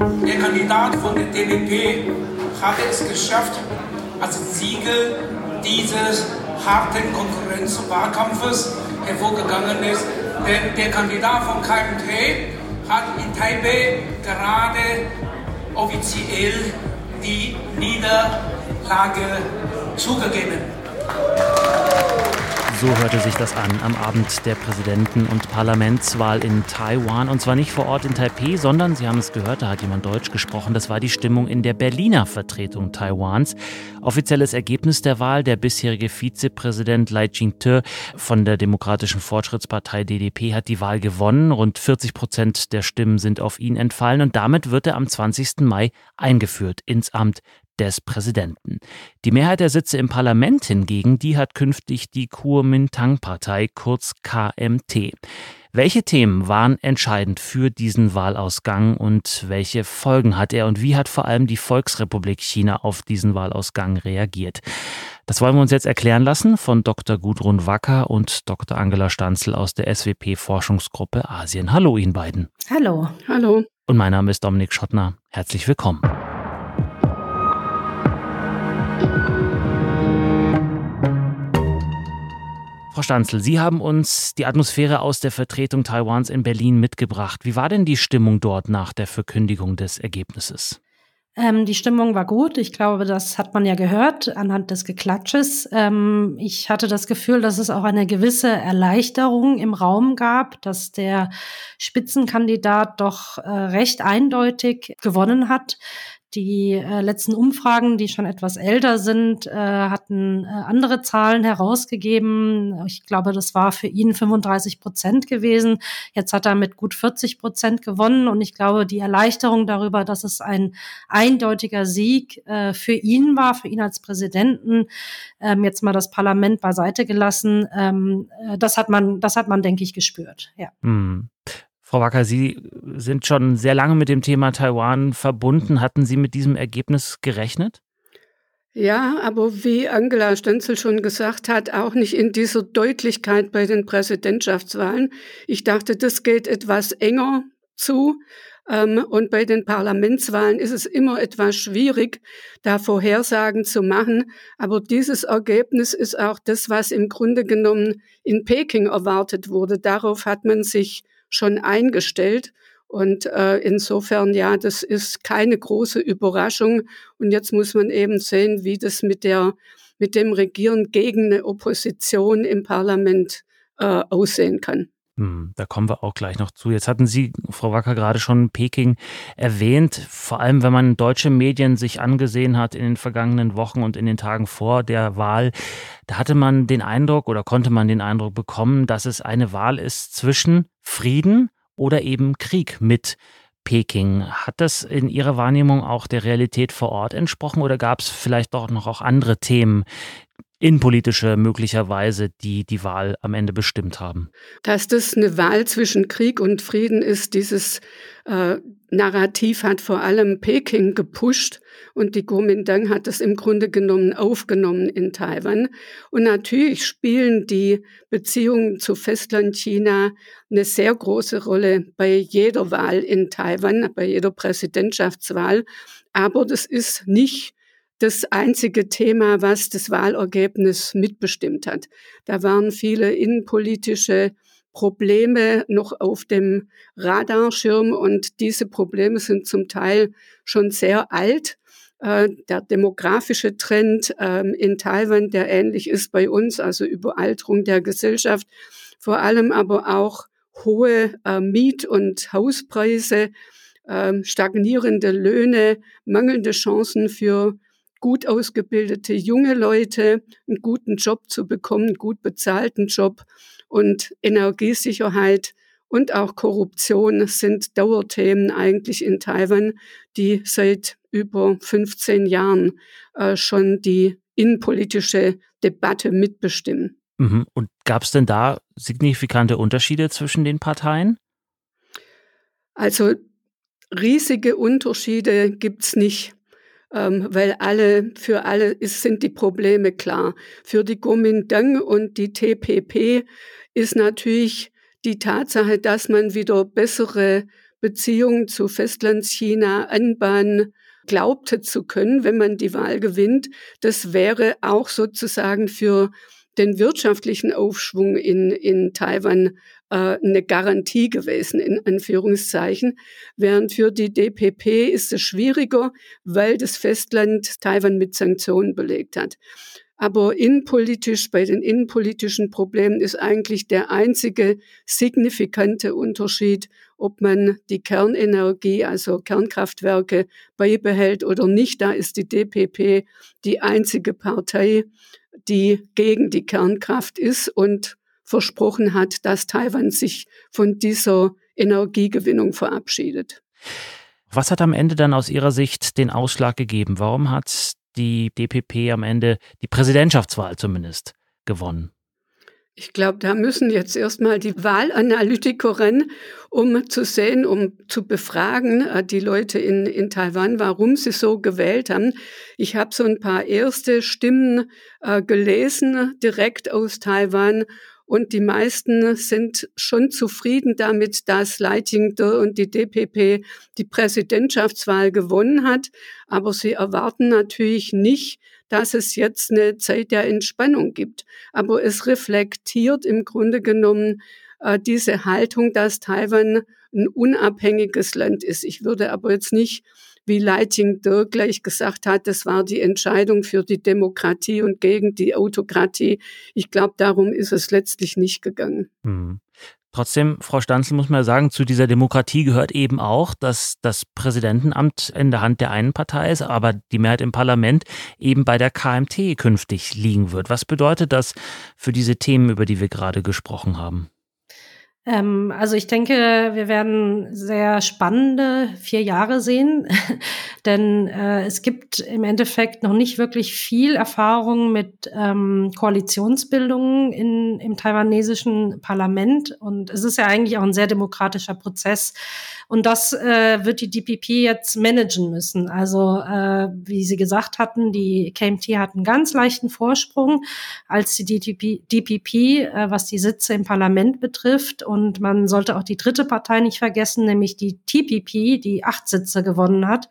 Der Kandidat von der DWP hatte es geschafft, als Siegel dieses harten Konkurrenzwahlkampfes hervorgegangen ist. Denn der Kandidat von KMT hat in Taipei gerade offiziell die Niederlage zugegeben. So hörte sich das an am Abend der Präsidenten- und Parlamentswahl in Taiwan. Und zwar nicht vor Ort in Taipei, sondern, Sie haben es gehört, da hat jemand Deutsch gesprochen, das war die Stimmung in der Berliner Vertretung Taiwans. Offizielles Ergebnis der Wahl, der bisherige Vizepräsident Lai Ching-te von der Demokratischen Fortschrittspartei DDP hat die Wahl gewonnen. Rund 40 Prozent der Stimmen sind auf ihn entfallen und damit wird er am 20. Mai eingeführt ins Amt des Präsidenten. Die Mehrheit der Sitze im Parlament hingegen, die hat künftig die Kuomintang-Partei, kurz KMT. Welche Themen waren entscheidend für diesen Wahlausgang und welche Folgen hat er und wie hat vor allem die Volksrepublik China auf diesen Wahlausgang reagiert? Das wollen wir uns jetzt erklären lassen von Dr. Gudrun Wacker und Dr. Angela Stanzel aus der SWP Forschungsgruppe Asien. Hallo Ihnen beiden. Hallo. Hallo. Und mein Name ist Dominik Schottner. Herzlich willkommen. Frau Stanzel, Sie haben uns die Atmosphäre aus der Vertretung Taiwans in Berlin mitgebracht. Wie war denn die Stimmung dort nach der Verkündigung des Ergebnisses? Ähm, die Stimmung war gut. Ich glaube, das hat man ja gehört anhand des Geklatsches. Ähm, ich hatte das Gefühl, dass es auch eine gewisse Erleichterung im Raum gab, dass der Spitzenkandidat doch äh, recht eindeutig gewonnen hat. Die äh, letzten Umfragen, die schon etwas älter sind, äh, hatten äh, andere Zahlen herausgegeben. Ich glaube, das war für ihn 35 Prozent gewesen. Jetzt hat er mit gut 40 Prozent gewonnen. Und ich glaube, die Erleichterung darüber, dass es ein eindeutiger Sieg äh, für ihn war, für ihn als Präsidenten, ähm, jetzt mal das Parlament beiseite gelassen, ähm, äh, das hat man, das hat man, denke ich, gespürt. Ja. Hm. Frau Wacker, Sie sind schon sehr lange mit dem Thema Taiwan verbunden. Hatten Sie mit diesem Ergebnis gerechnet? Ja, aber wie Angela Stenzel schon gesagt hat, auch nicht in dieser Deutlichkeit bei den Präsidentschaftswahlen. Ich dachte, das geht etwas enger zu. Ähm, und bei den Parlamentswahlen ist es immer etwas schwierig, da Vorhersagen zu machen. Aber dieses Ergebnis ist auch das, was im Grunde genommen in Peking erwartet wurde. Darauf hat man sich schon eingestellt. Und äh, insofern, ja, das ist keine große Überraschung. Und jetzt muss man eben sehen, wie das mit der, mit dem Regieren gegen eine Opposition im Parlament äh, aussehen kann. Hm, da kommen wir auch gleich noch zu. Jetzt hatten Sie, Frau Wacker, gerade schon Peking erwähnt. Vor allem, wenn man deutsche Medien sich angesehen hat in den vergangenen Wochen und in den Tagen vor der Wahl, da hatte man den Eindruck oder konnte man den Eindruck bekommen, dass es eine Wahl ist zwischen Frieden oder eben Krieg mit Peking. Hat das in Ihrer Wahrnehmung auch der Realität vor Ort entsprochen oder gab es vielleicht doch noch auch andere Themen, innenpolitische möglicherweise, die die Wahl am Ende bestimmt haben? Dass das eine Wahl zwischen Krieg und Frieden ist, dieses äh, Narrativ hat vor allem Peking gepusht und die Kuomintang hat das im Grunde genommen aufgenommen in Taiwan. Und natürlich spielen die Beziehungen zu Festland China eine sehr große Rolle bei jeder Wahl in Taiwan, bei jeder Präsidentschaftswahl. Aber das ist nicht das einzige Thema, was das Wahlergebnis mitbestimmt hat. Da waren viele innenpolitische Probleme noch auf dem Radarschirm und diese Probleme sind zum Teil schon sehr alt. Äh, der demografische Trend ähm, in Taiwan, der ähnlich ist bei uns, also Überalterung der Gesellschaft, vor allem aber auch hohe äh, Miet- und Hauspreise, ähm, stagnierende Löhne, mangelnde Chancen für gut ausgebildete junge Leute, einen guten Job zu bekommen, einen gut bezahlten Job und Energiesicherheit und auch Korruption sind Dauerthemen eigentlich in Taiwan, die seit über 15 Jahren äh, schon die innenpolitische Debatte mitbestimmen. Mhm. Und gab es denn da signifikante Unterschiede zwischen den Parteien? Also riesige Unterschiede gibt's nicht ähm, weil alle, für alle ist, sind die Probleme klar. Für die Kuomintang und die TPP ist natürlich die Tatsache, dass man wieder bessere Beziehungen zu Festlandschina anbahnen glaubte zu können, wenn man die Wahl gewinnt. Das wäre auch sozusagen für den wirtschaftlichen Aufschwung in, in Taiwan äh, eine Garantie gewesen, in Anführungszeichen. Während für die DPP ist es schwieriger, weil das Festland Taiwan mit Sanktionen belegt hat. Aber innenpolitisch, bei den innenpolitischen Problemen ist eigentlich der einzige signifikante Unterschied, ob man die Kernenergie, also Kernkraftwerke, beibehält oder nicht. Da ist die DPP die einzige Partei, die gegen die Kernkraft ist und versprochen hat, dass Taiwan sich von dieser Energiegewinnung verabschiedet. Was hat am Ende dann aus Ihrer Sicht den Ausschlag gegeben? Warum hat die DPP am Ende die Präsidentschaftswahl zumindest gewonnen. Ich glaube, da müssen jetzt erstmal die Wahlanalytikerinnen, um zu sehen, um zu befragen, äh, die Leute in, in Taiwan, warum sie so gewählt haben. Ich habe so ein paar erste Stimmen äh, gelesen, direkt aus Taiwan. Und die meisten sind schon zufrieden damit, dass Leitingde und die DPP die Präsidentschaftswahl gewonnen hat. Aber sie erwarten natürlich nicht, dass es jetzt eine Zeit der Entspannung gibt. Aber es reflektiert im Grunde genommen äh, diese Haltung, dass Taiwan ein unabhängiges Land ist. Ich würde aber jetzt nicht wie Leiting Dirk gleich gesagt hat, das war die Entscheidung für die Demokratie und gegen die Autokratie. Ich glaube, darum ist es letztlich nicht gegangen. Hm. Trotzdem, Frau Stanzel, muss man sagen, zu dieser Demokratie gehört eben auch, dass das Präsidentenamt in der Hand der einen Partei ist, aber die Mehrheit im Parlament eben bei der KMT künftig liegen wird. Was bedeutet das für diese Themen, über die wir gerade gesprochen haben? Ähm, also ich denke, wir werden sehr spannende vier Jahre sehen, denn äh, es gibt im Endeffekt noch nicht wirklich viel Erfahrung mit ähm, Koalitionsbildungen in, im taiwanesischen Parlament und es ist ja eigentlich auch ein sehr demokratischer Prozess und das äh, wird die DPP jetzt managen müssen. Also äh, wie Sie gesagt hatten, die KMT hat einen ganz leichten Vorsprung als die DPP, DPP äh, was die Sitze im Parlament betrifft. Und man sollte auch die dritte Partei nicht vergessen, nämlich die TPP, die acht Sitze gewonnen hat.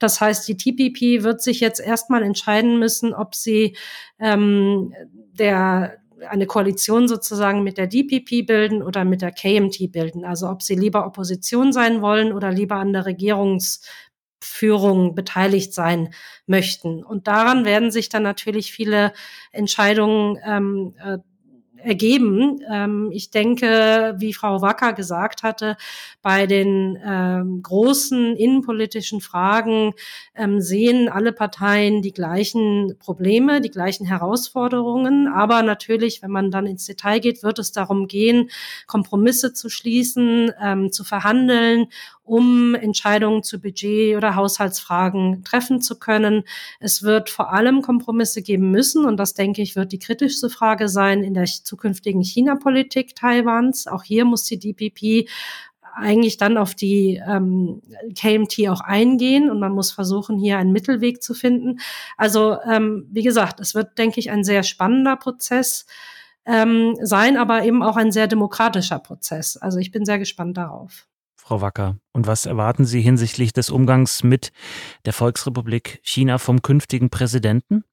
Das heißt, die TPP wird sich jetzt erstmal entscheiden müssen, ob sie ähm, der eine Koalition sozusagen mit der DPP bilden oder mit der KMT bilden. Also ob sie lieber Opposition sein wollen oder lieber an der Regierungsführung beteiligt sein möchten. Und daran werden sich dann natürlich viele Entscheidungen ähm, äh, ergeben. Ähm, ich denke, wie Frau Wacker gesagt hatte, bei den ähm, großen innenpolitischen Fragen ähm, sehen alle Parteien die gleichen Probleme, die gleichen Herausforderungen. Aber natürlich, wenn man dann ins Detail geht, wird es darum gehen, Kompromisse zu schließen, ähm, zu verhandeln um Entscheidungen zu Budget- oder Haushaltsfragen treffen zu können. Es wird vor allem Kompromisse geben müssen und das, denke ich, wird die kritischste Frage sein in der zukünftigen China-Politik Taiwans. Auch hier muss die DPP eigentlich dann auf die ähm, KMT auch eingehen und man muss versuchen, hier einen Mittelweg zu finden. Also ähm, wie gesagt, es wird, denke ich, ein sehr spannender Prozess ähm, sein, aber eben auch ein sehr demokratischer Prozess. Also ich bin sehr gespannt darauf. Frau Wacker. Und was erwarten Sie hinsichtlich des Umgangs mit der Volksrepublik China vom künftigen Präsidenten?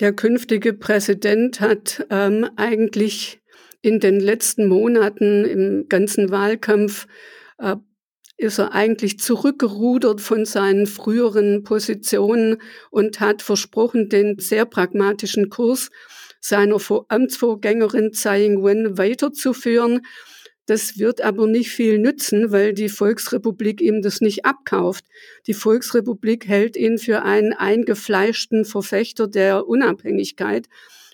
Der künftige Präsident hat ähm, eigentlich in den letzten Monaten im ganzen Wahlkampf äh, ist er eigentlich zurückgerudert von seinen früheren Positionen und hat versprochen, den sehr pragmatischen Kurs seiner Amtsvorgängerin Tsai Ing-wen weiterzuführen. Das wird aber nicht viel nützen, weil die Volksrepublik ihm das nicht abkauft. Die Volksrepublik hält ihn für einen eingefleischten Verfechter der Unabhängigkeit.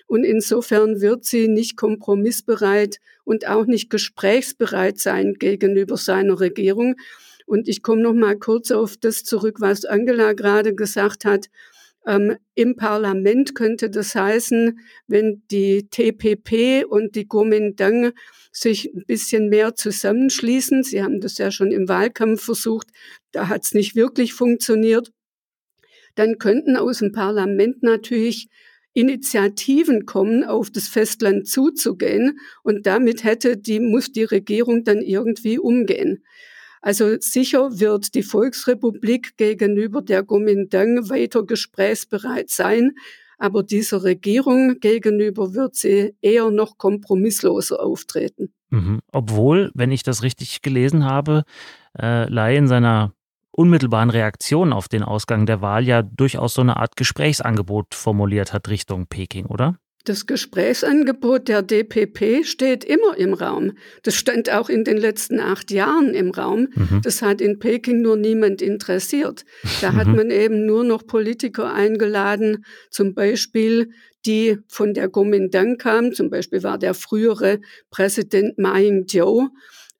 Und insofern wird sie nicht kompromissbereit und auch nicht gesprächsbereit sein gegenüber seiner Regierung. Und ich komme noch mal kurz auf das zurück, was Angela gerade gesagt hat. Ähm, Im Parlament könnte das heißen, wenn die TPP und die Kuomintang sich ein bisschen mehr zusammenschließen. Sie haben das ja schon im Wahlkampf versucht, da hat es nicht wirklich funktioniert. Dann könnten aus dem Parlament natürlich Initiativen kommen, auf das Festland zuzugehen. Und damit hätte die, muss die Regierung dann irgendwie umgehen. Also sicher wird die Volksrepublik gegenüber der Kuomintang weiter gesprächsbereit sein, aber dieser Regierung gegenüber wird sie eher noch kompromissloser auftreten. Mhm. Obwohl, wenn ich das richtig gelesen habe, äh, Lai in seiner unmittelbaren Reaktion auf den Ausgang der Wahl ja durchaus so eine Art Gesprächsangebot formuliert hat Richtung Peking, oder? Das Gesprächsangebot der DPP steht immer im Raum. Das stand auch in den letzten acht Jahren im Raum. Mhm. Das hat in Peking nur niemand interessiert. Da mhm. hat man eben nur noch Politiker eingeladen, zum Beispiel die von der Kuomintang kamen. Zum Beispiel war der frühere Präsident Ma Ying-jeou.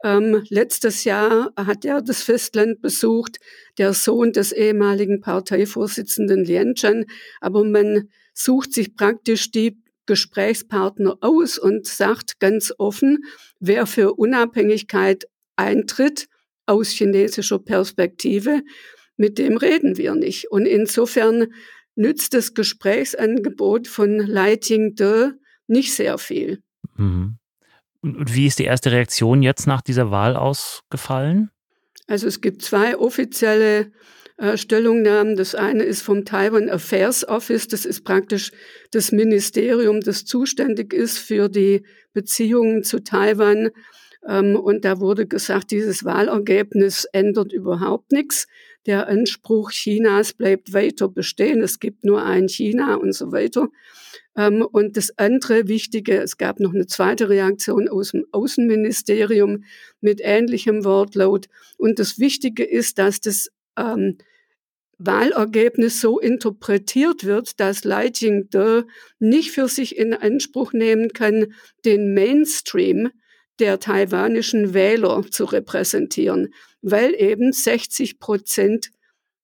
Ähm, letztes Jahr hat er das Festland besucht, der Sohn des ehemaligen Parteivorsitzenden Lien Chan. Aber man sucht sich praktisch die Gesprächspartner aus und sagt ganz offen, wer für Unabhängigkeit eintritt aus chinesischer Perspektive, mit dem reden wir nicht. Und insofern nützt das Gesprächsangebot von Lai Ting-de nicht sehr viel. Mhm. Und wie ist die erste Reaktion jetzt nach dieser Wahl ausgefallen? Also es gibt zwei offizielle äh, Stellungnahmen. Das eine ist vom Taiwan Affairs Office, das ist praktisch das Ministerium, das zuständig ist für die Beziehungen zu Taiwan. Ähm, und da wurde gesagt, dieses Wahlergebnis ändert überhaupt nichts. Der Anspruch Chinas bleibt weiter bestehen. Es gibt nur ein China und so weiter. Ähm, und das andere Wichtige, es gab noch eine zweite Reaktion aus dem Außenministerium mit ähnlichem Wortlaut. Und das Wichtige ist, dass das ähm, Wahlergebnis so interpretiert wird, dass Lai Ching-de nicht für sich in Anspruch nehmen kann, den Mainstream der taiwanischen Wähler zu repräsentieren, weil eben 60 Prozent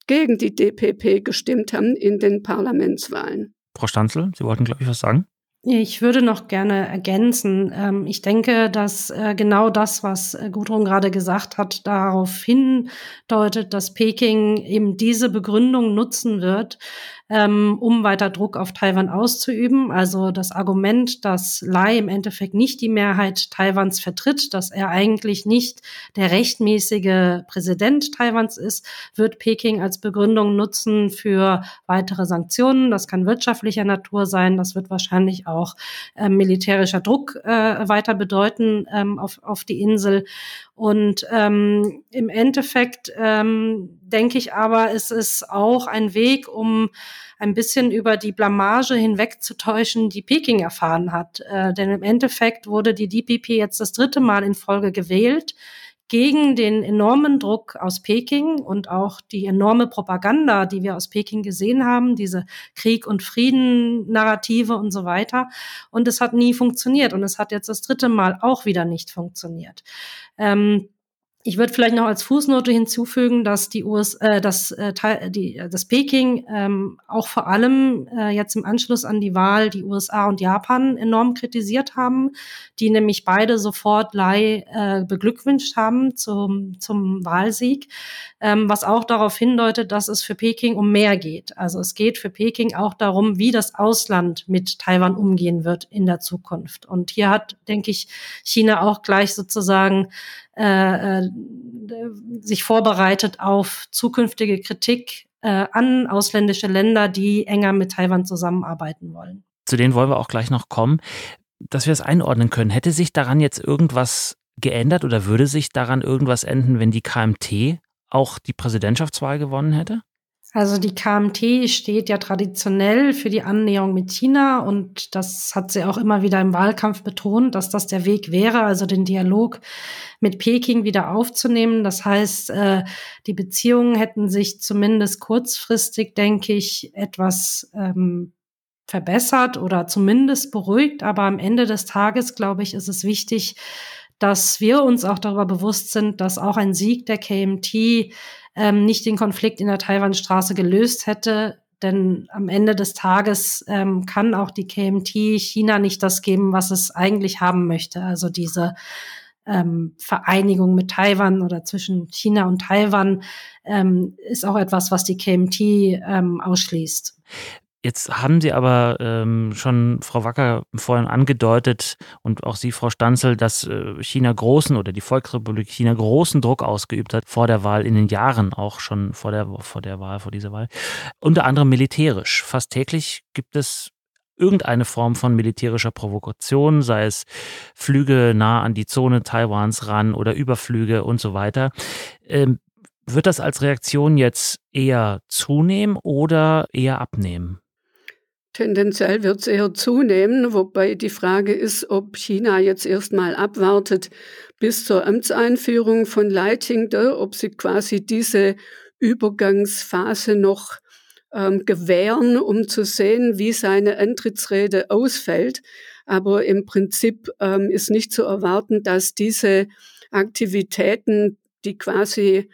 gegen die DPP gestimmt haben in den Parlamentswahlen. Frau Stanzel, Sie wollten, glaube ich, was sagen? Ich würde noch gerne ergänzen. Ähm, ich denke, dass äh, genau das, was äh, Gudrun gerade gesagt hat, darauf hindeutet, dass Peking eben diese Begründung nutzen wird, ähm, um weiter Druck auf Taiwan auszuüben. Also das Argument, dass Lai im Endeffekt nicht die Mehrheit Taiwans vertritt, dass er eigentlich nicht der rechtmäßige Präsident Taiwans ist, wird Peking als Begründung nutzen für weitere Sanktionen. Das kann wirtschaftlicher Natur sein. Das wird wahrscheinlich auch äh, militärischer Druck äh, weiter bedeuten ähm, auf, auf die Insel. Und ähm, im Endeffekt ähm, denke ich aber, es ist auch ein Weg, um ein bisschen über die Blamage hinwegzutäuschen, die Peking erfahren hat. Äh, denn im Endeffekt wurde die DPP jetzt das dritte Mal in Folge gewählt gegen den enormen Druck aus Peking und auch die enorme Propaganda, die wir aus Peking gesehen haben, diese Krieg- und Frieden-Narrative und so weiter. Und es hat nie funktioniert und es hat jetzt das dritte Mal auch wieder nicht funktioniert. Ähm, ich würde vielleicht noch als Fußnote hinzufügen, dass die US, äh, dass, äh, die, das Peking ähm, auch vor allem äh, jetzt im Anschluss an die Wahl die USA und Japan enorm kritisiert haben, die nämlich beide sofort Lai äh, beglückwünscht haben zum, zum Wahlsieg, ähm, was auch darauf hindeutet, dass es für Peking um mehr geht. Also es geht für Peking auch darum, wie das Ausland mit Taiwan umgehen wird in der Zukunft. Und hier hat, denke ich, China auch gleich sozusagen äh, äh, sich vorbereitet auf zukünftige Kritik äh, an ausländische Länder, die enger mit Taiwan zusammenarbeiten wollen. Zu denen wollen wir auch gleich noch kommen. Dass wir es einordnen können, hätte sich daran jetzt irgendwas geändert oder würde sich daran irgendwas enden, wenn die KMT auch die Präsidentschaftswahl gewonnen hätte? Also die KMT steht ja traditionell für die Annäherung mit China und das hat sie auch immer wieder im Wahlkampf betont, dass das der Weg wäre, also den Dialog mit Peking wieder aufzunehmen. Das heißt, äh, die Beziehungen hätten sich zumindest kurzfristig, denke ich, etwas ähm, verbessert oder zumindest beruhigt. Aber am Ende des Tages, glaube ich, ist es wichtig, dass wir uns auch darüber bewusst sind, dass auch ein Sieg der KMT ähm, nicht den Konflikt in der Taiwanstraße gelöst hätte. Denn am Ende des Tages ähm, kann auch die KMT China nicht das geben, was es eigentlich haben möchte. Also diese ähm, Vereinigung mit Taiwan oder zwischen China und Taiwan ähm, ist auch etwas, was die KMT ähm, ausschließt. Jetzt haben Sie aber ähm, schon, Frau Wacker, vorhin angedeutet und auch Sie, Frau Stanzel, dass äh, China großen oder die Volksrepublik China großen Druck ausgeübt hat vor der Wahl in den Jahren, auch schon vor der, vor der Wahl, vor dieser Wahl. Unter anderem militärisch. Fast täglich gibt es irgendeine Form von militärischer Provokation, sei es Flüge nah an die Zone Taiwans ran oder Überflüge und so weiter. Ähm, wird das als Reaktion jetzt eher zunehmen oder eher abnehmen? Tendenziell wird es eher zunehmen, wobei die Frage ist, ob China jetzt erstmal abwartet bis zur Amtseinführung von Leitingde, ob sie quasi diese Übergangsphase noch ähm, gewähren, um zu sehen, wie seine Antrittsrede ausfällt. Aber im Prinzip ähm, ist nicht zu erwarten, dass diese Aktivitäten, die quasi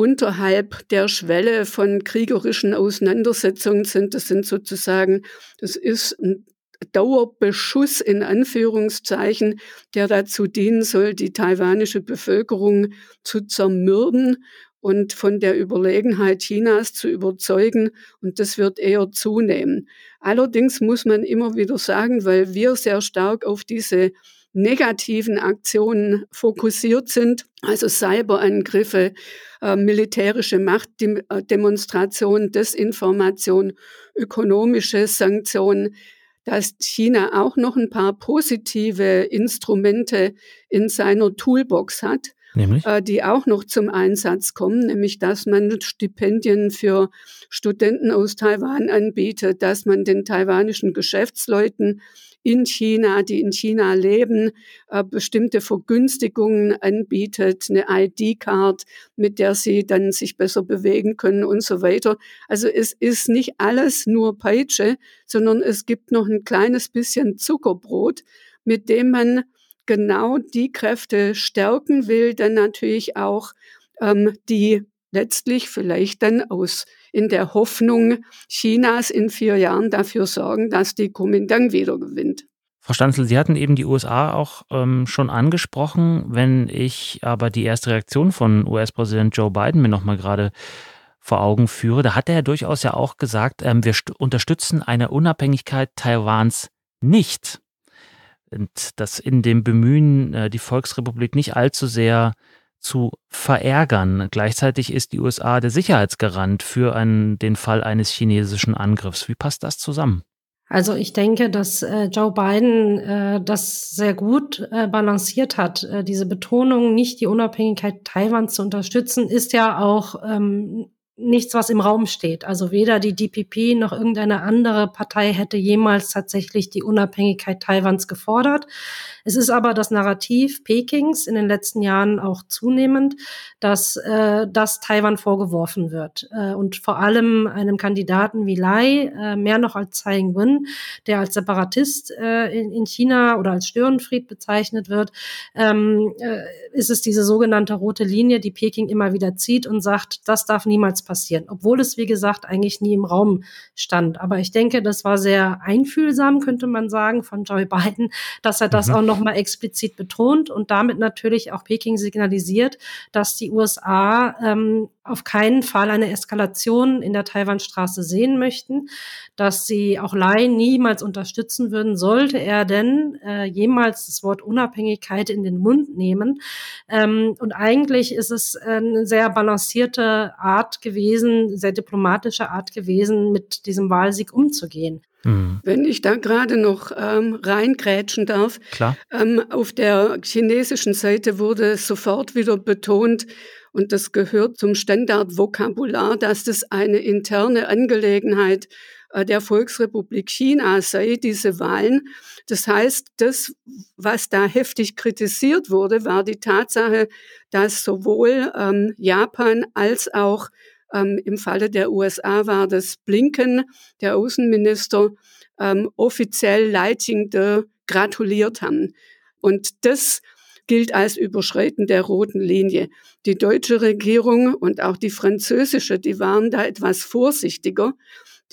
unterhalb der Schwelle von kriegerischen Auseinandersetzungen sind. Das sind sozusagen, das ist ein Dauerbeschuss in Anführungszeichen, der dazu dienen soll, die taiwanische Bevölkerung zu zermürben und von der Überlegenheit Chinas zu überzeugen. Und das wird eher zunehmen. Allerdings muss man immer wieder sagen, weil wir sehr stark auf diese negativen Aktionen fokussiert sind, also Cyberangriffe, äh, militärische Machtdemonstrationen, Desinformation, ökonomische Sanktionen, dass China auch noch ein paar positive Instrumente in seiner Toolbox hat, nämlich? Äh, die auch noch zum Einsatz kommen, nämlich dass man Stipendien für Studenten aus Taiwan anbietet, dass man den taiwanischen Geschäftsleuten in China, die in China leben, äh, bestimmte Vergünstigungen anbietet, eine ID-Card, mit der sie dann sich besser bewegen können und so weiter. Also es ist nicht alles nur Peitsche, sondern es gibt noch ein kleines bisschen Zuckerbrot, mit dem man genau die Kräfte stärken will, dann natürlich auch ähm, die letztlich vielleicht dann aus in der Hoffnung Chinas in vier Jahren dafür sorgen, dass die Kuomintang wieder gewinnt. Frau Stanzel, Sie hatten eben die USA auch ähm, schon angesprochen. Wenn ich aber die erste Reaktion von US-Präsident Joe Biden mir nochmal gerade vor Augen führe, da hat er ja durchaus ja auch gesagt, ähm, wir unterstützen eine Unabhängigkeit Taiwans nicht. Und dass in dem Bemühen, äh, die Volksrepublik nicht allzu sehr zu verärgern. Gleichzeitig ist die USA der Sicherheitsgarant für einen, den Fall eines chinesischen Angriffs. Wie passt das zusammen? Also ich denke, dass äh, Joe Biden äh, das sehr gut äh, balanciert hat. Äh, diese Betonung, nicht die Unabhängigkeit Taiwans zu unterstützen, ist ja auch ähm, nichts, was im Raum steht. Also weder die DPP noch irgendeine andere Partei hätte jemals tatsächlich die Unabhängigkeit Taiwans gefordert. Es ist aber das Narrativ Pekings in den letzten Jahren auch zunehmend, dass äh, das Taiwan vorgeworfen wird. Äh, und vor allem einem Kandidaten wie Lai, äh, mehr noch als Tsai Ing-wen, der als Separatist äh, in, in China oder als Störenfried bezeichnet wird, ähm, äh, ist es diese sogenannte rote Linie, die Peking immer wieder zieht und sagt, das darf niemals. Obwohl es, wie gesagt, eigentlich nie im Raum stand. Aber ich denke, das war sehr einfühlsam, könnte man sagen, von Joe Biden, dass er das mhm. auch nochmal explizit betont und damit natürlich auch Peking signalisiert, dass die USA ähm, auf keinen Fall eine Eskalation in der Taiwanstraße sehen möchten, dass sie auch Lai niemals unterstützen würden, sollte er denn äh, jemals das Wort Unabhängigkeit in den Mund nehmen. Ähm, und eigentlich ist es eine sehr balancierte Art gewesen, sehr diplomatische Art gewesen, mit diesem Wahlsieg umzugehen. Mhm. Wenn ich da gerade noch ähm, reingrätschen darf. Klar. Ähm, auf der chinesischen Seite wurde sofort wieder betont, und das gehört zum Standardvokabular, dass das eine interne Angelegenheit äh, der Volksrepublik China sei, diese Wahlen. Das heißt, das, was da heftig kritisiert wurde, war die Tatsache, dass sowohl ähm, Japan als auch ähm, Im Falle der USA war das Blinken, der Außenminister, ähm, offiziell Leitende gratuliert haben. Und das gilt als Überschreiten der roten Linie. Die deutsche Regierung und auch die französische, die waren da etwas vorsichtiger.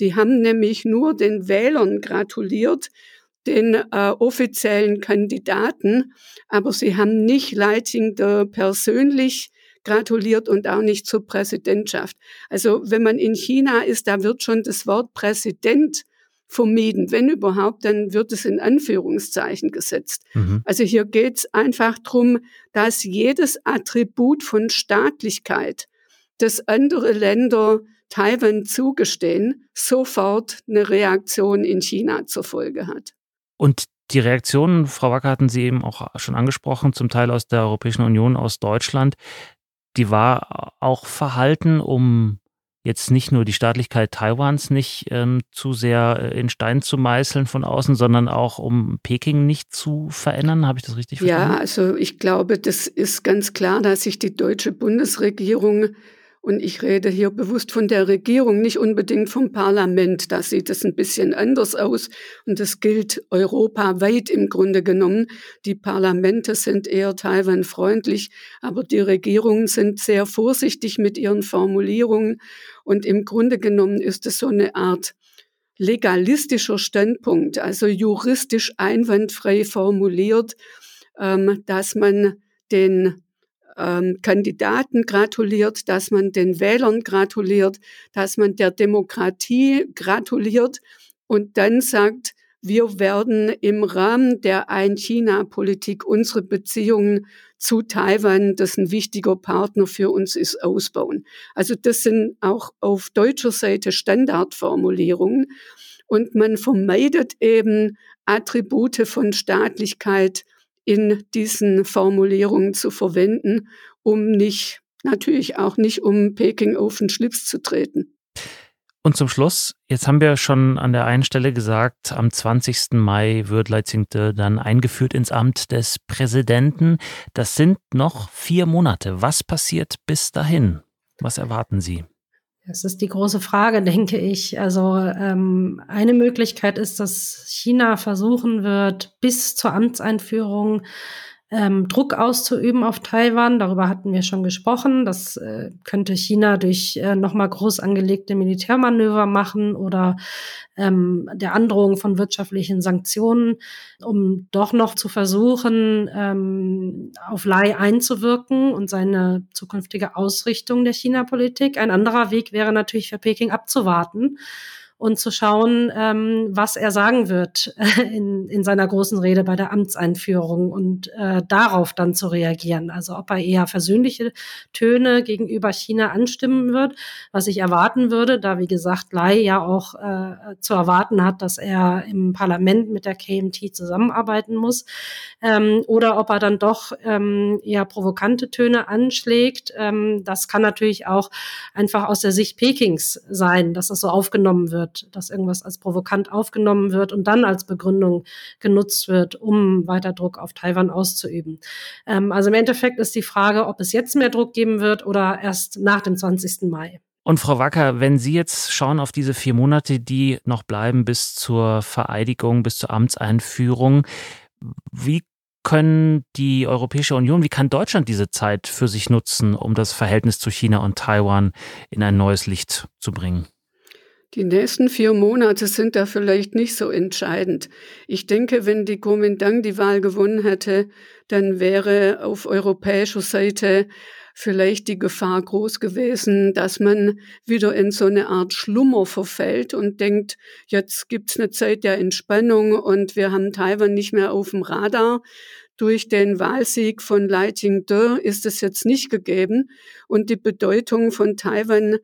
Die haben nämlich nur den Wählern gratuliert, den äh, offiziellen Kandidaten, aber sie haben nicht Leitender persönlich gratuliert und auch nicht zur Präsidentschaft. Also wenn man in China ist, da wird schon das Wort Präsident vermieden. Wenn überhaupt, dann wird es in Anführungszeichen gesetzt. Mhm. Also hier geht es einfach darum, dass jedes Attribut von Staatlichkeit, das andere Länder Taiwan zugestehen, sofort eine Reaktion in China zur Folge hat. Und die Reaktionen, Frau Wacker, hatten Sie eben auch schon angesprochen, zum Teil aus der Europäischen Union, aus Deutschland, die war auch verhalten, um jetzt nicht nur die Staatlichkeit Taiwans nicht ähm, zu sehr äh, in Stein zu meißeln von außen, sondern auch um Peking nicht zu verändern. Habe ich das richtig verstanden? Ja, also ich glaube, das ist ganz klar, dass sich die deutsche Bundesregierung und ich rede hier bewusst von der Regierung, nicht unbedingt vom Parlament. Da sieht es ein bisschen anders aus. Und das gilt europaweit im Grunde genommen. Die Parlamente sind eher Taiwan-freundlich, aber die Regierungen sind sehr vorsichtig mit ihren Formulierungen. Und im Grunde genommen ist es so eine Art legalistischer Standpunkt, also juristisch einwandfrei formuliert, ähm, dass man den ähm, Kandidaten gratuliert, dass man den Wählern gratuliert, dass man der Demokratie gratuliert und dann sagt, wir werden im Rahmen der Ein-China-Politik unsere Beziehungen zu Taiwan, das ein wichtiger Partner für uns ist, ausbauen. Also das sind auch auf deutscher Seite Standardformulierungen. Und man vermeidet eben Attribute von Staatlichkeit, in diesen Formulierungen zu verwenden, um nicht, natürlich auch nicht, um Peking auf den Schlips zu treten. Und zum Schluss, jetzt haben wir schon an der einen Stelle gesagt, am 20. Mai wird Leitzingte dann eingeführt ins Amt des Präsidenten. Das sind noch vier Monate. Was passiert bis dahin? Was erwarten Sie? Das ist die große Frage, denke ich. Also ähm, eine Möglichkeit ist, dass China versuchen wird, bis zur Amtseinführung ähm, Druck auszuüben auf Taiwan. Darüber hatten wir schon gesprochen. Das äh, könnte China durch äh, nochmal groß angelegte Militärmanöver machen oder ähm, der Androhung von wirtschaftlichen Sanktionen, um doch noch zu versuchen, ähm, auf Lai einzuwirken und seine zukünftige Ausrichtung der China-Politik. Ein anderer Weg wäre natürlich für Peking abzuwarten und zu schauen, ähm, was er sagen wird in, in seiner großen Rede bei der Amtseinführung und äh, darauf dann zu reagieren. Also ob er eher versöhnliche Töne gegenüber China anstimmen wird, was ich erwarten würde, da wie gesagt Lai ja auch äh, zu erwarten hat, dass er im Parlament mit der KMT zusammenarbeiten muss, ähm, oder ob er dann doch ähm, eher provokante Töne anschlägt. Ähm, das kann natürlich auch einfach aus der Sicht Pekings sein, dass das so aufgenommen wird wird, dass irgendwas als provokant aufgenommen wird und dann als Begründung genutzt wird, um weiter Druck auf Taiwan auszuüben. Ähm, also im Endeffekt ist die Frage, ob es jetzt mehr Druck geben wird oder erst nach dem 20. Mai. Und Frau Wacker, wenn Sie jetzt schauen auf diese vier Monate, die noch bleiben bis zur Vereidigung, bis zur Amtseinführung, wie können die Europäische Union, wie kann Deutschland diese Zeit für sich nutzen, um das Verhältnis zu China und Taiwan in ein neues Licht zu bringen? Die nächsten vier Monate sind da vielleicht nicht so entscheidend. Ich denke, wenn die Kuomintang die Wahl gewonnen hätte, dann wäre auf europäischer Seite vielleicht die Gefahr groß gewesen, dass man wieder in so eine Art Schlummer verfällt und denkt, jetzt gibt's eine Zeit der Entspannung und wir haben Taiwan nicht mehr auf dem Radar. Durch den Wahlsieg von Lai Ching-te ist es jetzt nicht gegeben und die Bedeutung von Taiwan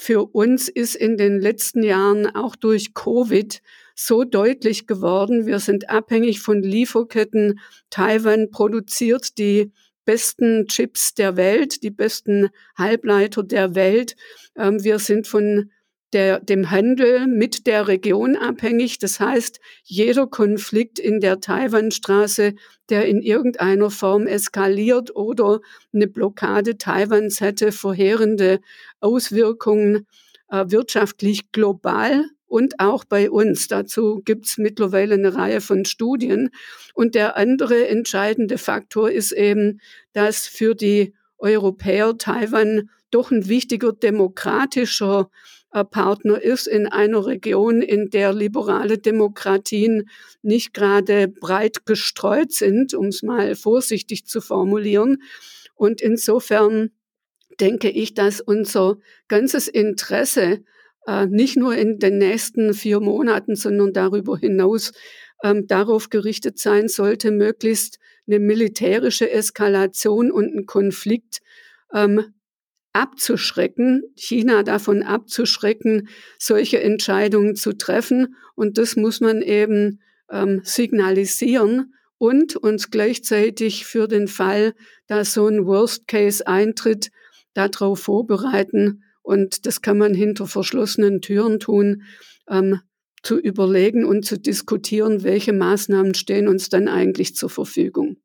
für uns ist in den letzten Jahren auch durch Covid so deutlich geworden. Wir sind abhängig von Lieferketten. Taiwan produziert die besten Chips der Welt, die besten Halbleiter der Welt. Ähm, wir sind von der, dem Handel mit der Region abhängig. Das heißt, jeder Konflikt in der Taiwanstraße, der in irgendeiner Form eskaliert oder eine Blockade Taiwans hätte verheerende Auswirkungen äh, wirtschaftlich global und auch bei uns. Dazu gibt's mittlerweile eine Reihe von Studien. Und der andere entscheidende Faktor ist eben, dass für die Europäer Taiwan doch ein wichtiger demokratischer Partner ist in einer Region, in der liberale Demokratien nicht gerade breit gestreut sind, um es mal vorsichtig zu formulieren. Und insofern denke ich, dass unser ganzes Interesse äh, nicht nur in den nächsten vier Monaten, sondern darüber hinaus ähm, darauf gerichtet sein sollte, möglichst eine militärische Eskalation und einen Konflikt ähm, abzuschrecken, China davon abzuschrecken, solche Entscheidungen zu treffen. Und das muss man eben ähm, signalisieren und uns gleichzeitig für den Fall, dass so ein Worst Case eintritt, darauf vorbereiten. Und das kann man hinter verschlossenen Türen tun, ähm, zu überlegen und zu diskutieren, welche Maßnahmen stehen uns dann eigentlich zur Verfügung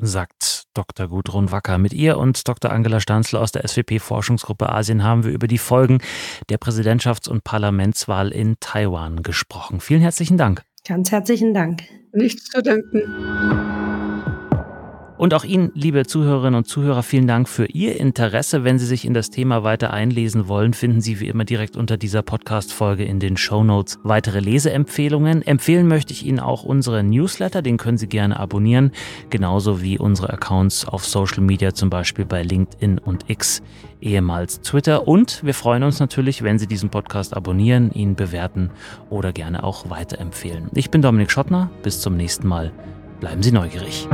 sagt Dr. Gudrun Wacker. Mit ihr und Dr. Angela Stanzl aus der SWP-Forschungsgruppe Asien haben wir über die Folgen der Präsidentschafts- und Parlamentswahl in Taiwan gesprochen. Vielen herzlichen Dank. Ganz herzlichen Dank. Nichts zu danken. Und auch Ihnen, liebe Zuhörerinnen und Zuhörer, vielen Dank für Ihr Interesse. Wenn Sie sich in das Thema weiter einlesen wollen, finden Sie wie immer direkt unter dieser Podcast-Folge in den Show Notes weitere Leseempfehlungen. Empfehlen möchte ich Ihnen auch unseren Newsletter, den können Sie gerne abonnieren, genauso wie unsere Accounts auf Social Media, zum Beispiel bei LinkedIn und X, ehemals Twitter. Und wir freuen uns natürlich, wenn Sie diesen Podcast abonnieren, ihn bewerten oder gerne auch weiterempfehlen. Ich bin Dominik Schottner. Bis zum nächsten Mal. Bleiben Sie neugierig.